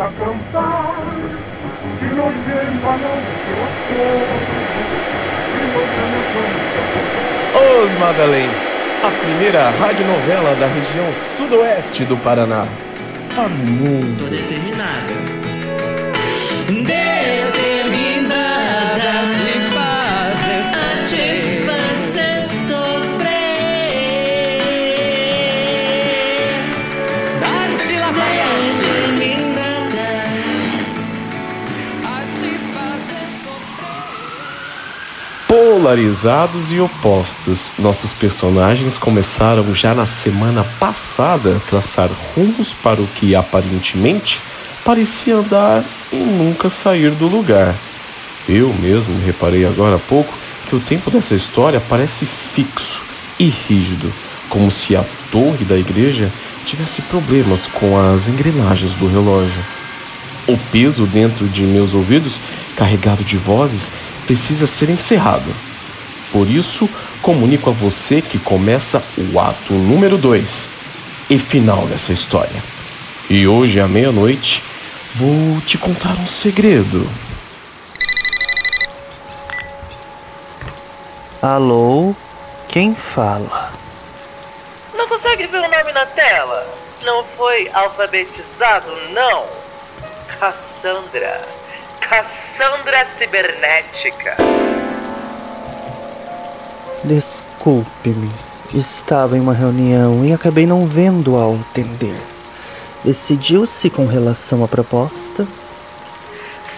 a cantar, que nos lleva Os Madalém, a primeira radionovela da região sudoeste do Paraná. Para o mundo. Tô determinada. Polarizados e opostos. Nossos personagens começaram já na semana passada a traçar rumos para o que aparentemente parecia andar e nunca sair do lugar. Eu mesmo reparei agora há pouco que o tempo dessa história parece fixo e rígido, como se a torre da igreja tivesse problemas com as engrenagens do relógio. O peso dentro de meus ouvidos, carregado de vozes, precisa ser encerrado. Por isso, comunico a você que começa o ato número 2 e final dessa história. E hoje à meia-noite vou te contar um segredo. Alô? Quem fala? Não consegue ver o nome na tela? Não foi alfabetizado, não? Cassandra. Cassandra Cibernética. Desculpe-me. Estava em uma reunião e acabei não vendo ao atender. Decidiu-se com relação à proposta?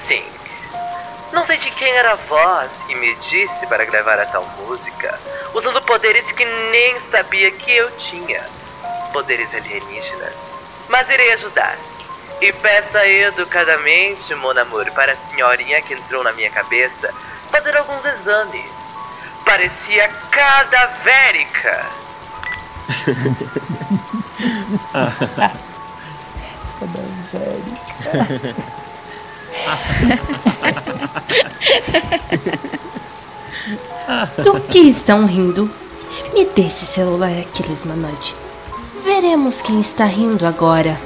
Sim. Não sei de quem era a voz e me disse para gravar a tal música, usando poderes que nem sabia que eu tinha. Poderes alienígenas. Mas irei ajudar. E peça educadamente, mon amor, para a senhorinha que entrou na minha cabeça fazer alguns exames. Parecia cadavérica. Do que estão rindo? Me dê esse celular aqui, Lesmanode. Veremos quem está rindo agora.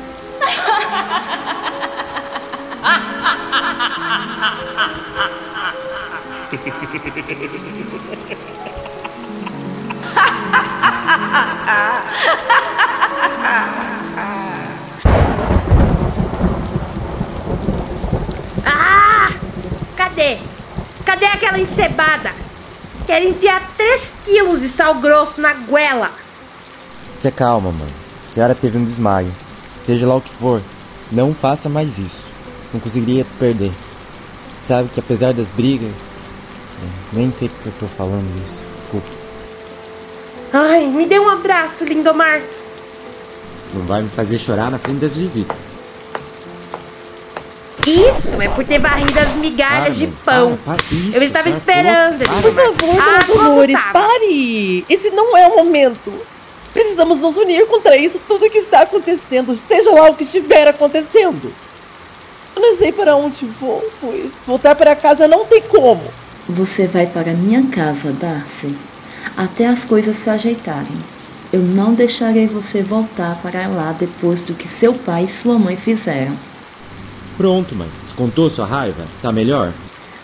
Ah! Cadê? Cadê aquela encebada? Quer enfiar 3 quilos de sal grosso na goela. Se calma, mãe. A senhora teve um desmaio. Seja lá o que for, não faça mais isso. Não conseguiria perder. Sabe que apesar das brigas, nem sei porque eu tô falando isso. Desculpe. Ai, me dê um abraço, Lindomar. Não vai me fazer chorar na frente das visitas. Isso é por ter varrido as migalhas Para, de mãe, pão. para, para, isso, Eu estava senhora, esperando, para. Por favor, Ah, Dolores, pare! Esse não é o momento. Precisamos nos unir contra isso, tudo que está acontecendo, seja lá o que estiver acontecendo. Eu não sei para onde vou, pois voltar para casa não tem como. Você vai para minha casa, Darcy, até as coisas se ajeitarem. Eu não deixarei você voltar para lá depois do que seu pai e sua mãe fizeram. Pronto, mãe. Descontou sua raiva? Tá melhor?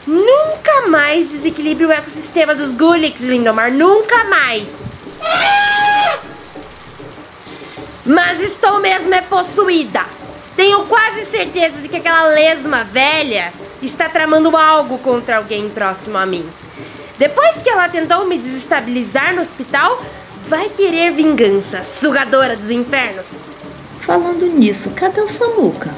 Nunca mais desequilibre o ecossistema dos Gulix, Lindomar. Nunca mais. Mas estou mesmo é possuída. Tenho quase certeza de que aquela lesma velha está tramando algo contra alguém próximo a mim. Depois que ela tentou me desestabilizar no hospital, vai querer vingança, sugadora dos infernos. Falando nisso, cadê o Samuca?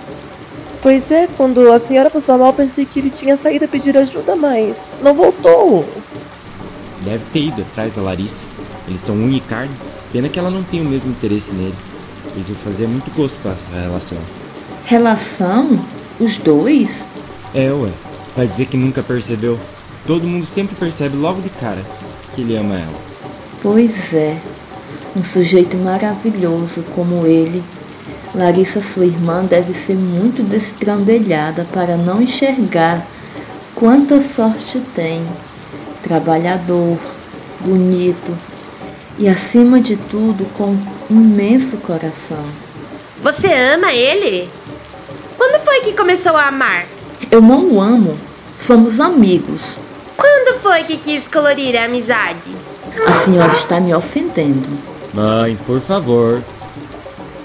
Pois é, quando a senhora passou mal, pensei que ele tinha saído a pedir ajuda, mas não voltou. Deve ter ido atrás da Larissa. Eles são unha e carne. Pena que ela não tem o mesmo interesse nele. Eles vão fazer muito gosto pra essa relação. Relação? Os dois? É, ué. Vai dizer que nunca percebeu. Todo mundo sempre percebe logo de cara que ele ama ela. Pois é. Um sujeito maravilhoso como ele. Larissa, sua irmã, deve ser muito destrambelhada para não enxergar quanta sorte tem. Trabalhador, bonito e, acima de tudo, com um imenso coração. Você ama ele? Quando foi que começou a amar? Eu não o amo. Somos amigos. Quando foi que quis colorir a amizade? A senhora está me ofendendo. Mãe, por favor.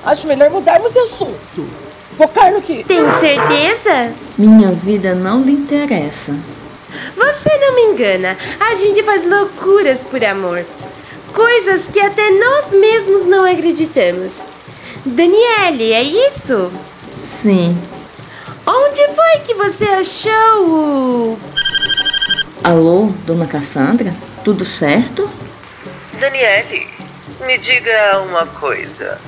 Acho melhor mudarmos de assunto. Focar no que. Tem certeza? Minha vida não lhe interessa. Você não me engana. A gente faz loucuras por amor. Coisas que até nós mesmos não acreditamos. Daniele, é isso? Sim. Onde foi que você achou o. Alô, dona Cassandra? Tudo certo? Daniele, me diga uma coisa.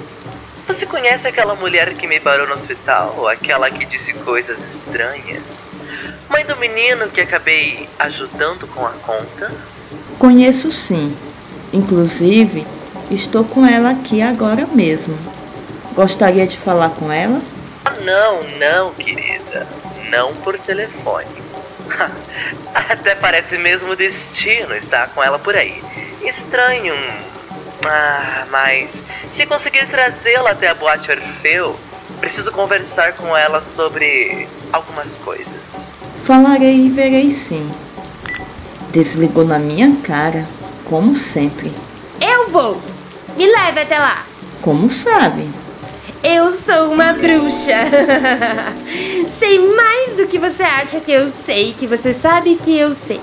Você conhece aquela mulher que me parou no hospital? Aquela que disse coisas estranhas? Mãe do menino que acabei ajudando com a conta? Conheço sim. Inclusive, estou com ela aqui agora mesmo. Gostaria de falar com ela? Ah, não, não, querida. Não por telefone. Até parece mesmo destino estar com ela por aí. Estranho. Ah, mas se conseguir trazê-la até a boate Orfeu, preciso conversar com ela sobre algumas coisas. Falarei e verei sim. Desligou na minha cara, como sempre. Eu vou. Me leve até lá. Como sabe? Eu sou uma bruxa. sei mais do que você acha que eu sei, que você sabe que eu sei.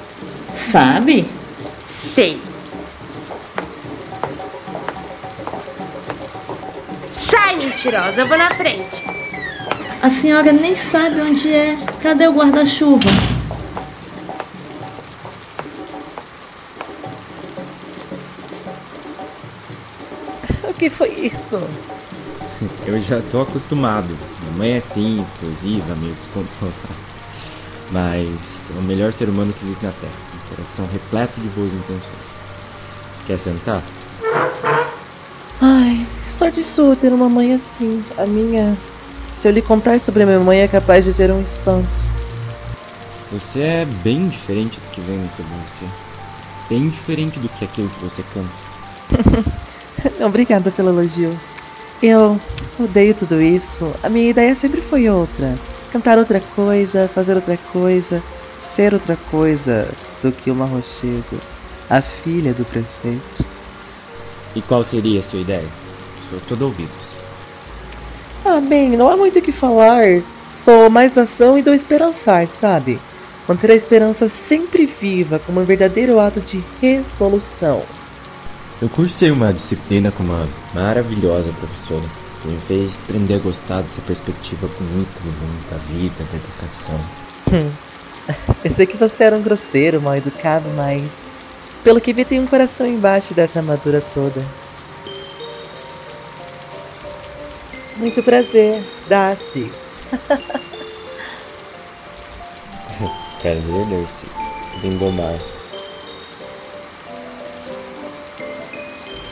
Sabe? Sei. Sai, mentirosa, eu vou na frente. A senhora nem sabe onde é. Cadê o guarda-chuva? O que foi isso? Eu já tô acostumado. Minha mãe é assim, explosiva, meio descontrolada. Mas é o melhor ser humano que existe na Terra. Um coração repleto de boas intenções. Quer sentar? Ai, sorte sua ter uma mãe assim. A minha. Se eu lhe contar sobre a minha mãe, é capaz de ser um espanto. Você é bem diferente do que vem sobre você. Bem diferente do que aquilo que você canta. Obrigada pelo elogio. Eu odeio tudo isso. A minha ideia sempre foi outra. Cantar outra coisa, fazer outra coisa, ser outra coisa do que uma Rochedo, a filha do prefeito. E qual seria a sua ideia? Sou todo ouvidos. Ah, bem, não há muito o que falar. Sou mais da ação e do esperançar, sabe? Manter a esperança sempre viva como um verdadeiro ato de revolução. Eu cursei uma disciplina com uma maravilhosa professora me fez aprender a gostar dessa perspectiva do mundo, da vida, da educação. Hum. Pensei que você era um grosseiro, mal educado, mas pelo que vi tem um coração embaixo dessa armadura toda. Muito prazer, Darcy. Prazer, Darcy. Lindomar.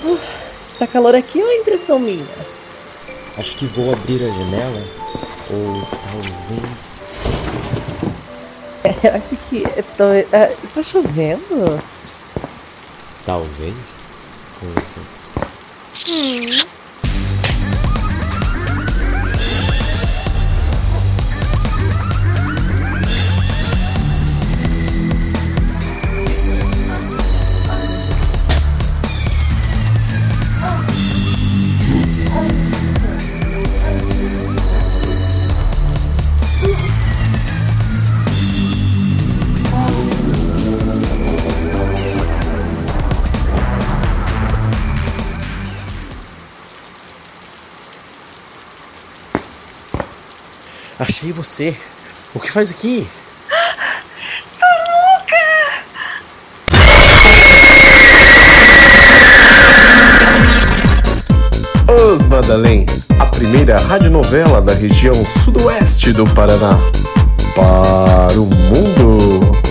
Uh, está calor aqui ou é impressão minha? Acho que vou abrir a janela. Ou talvez. É, acho que. Tô, é, está chovendo? Talvez. Com licença. Hum. Achei você. O que faz aqui? Os Madalém, a primeira radionovela da região sudoeste do Paraná. Para o mundo.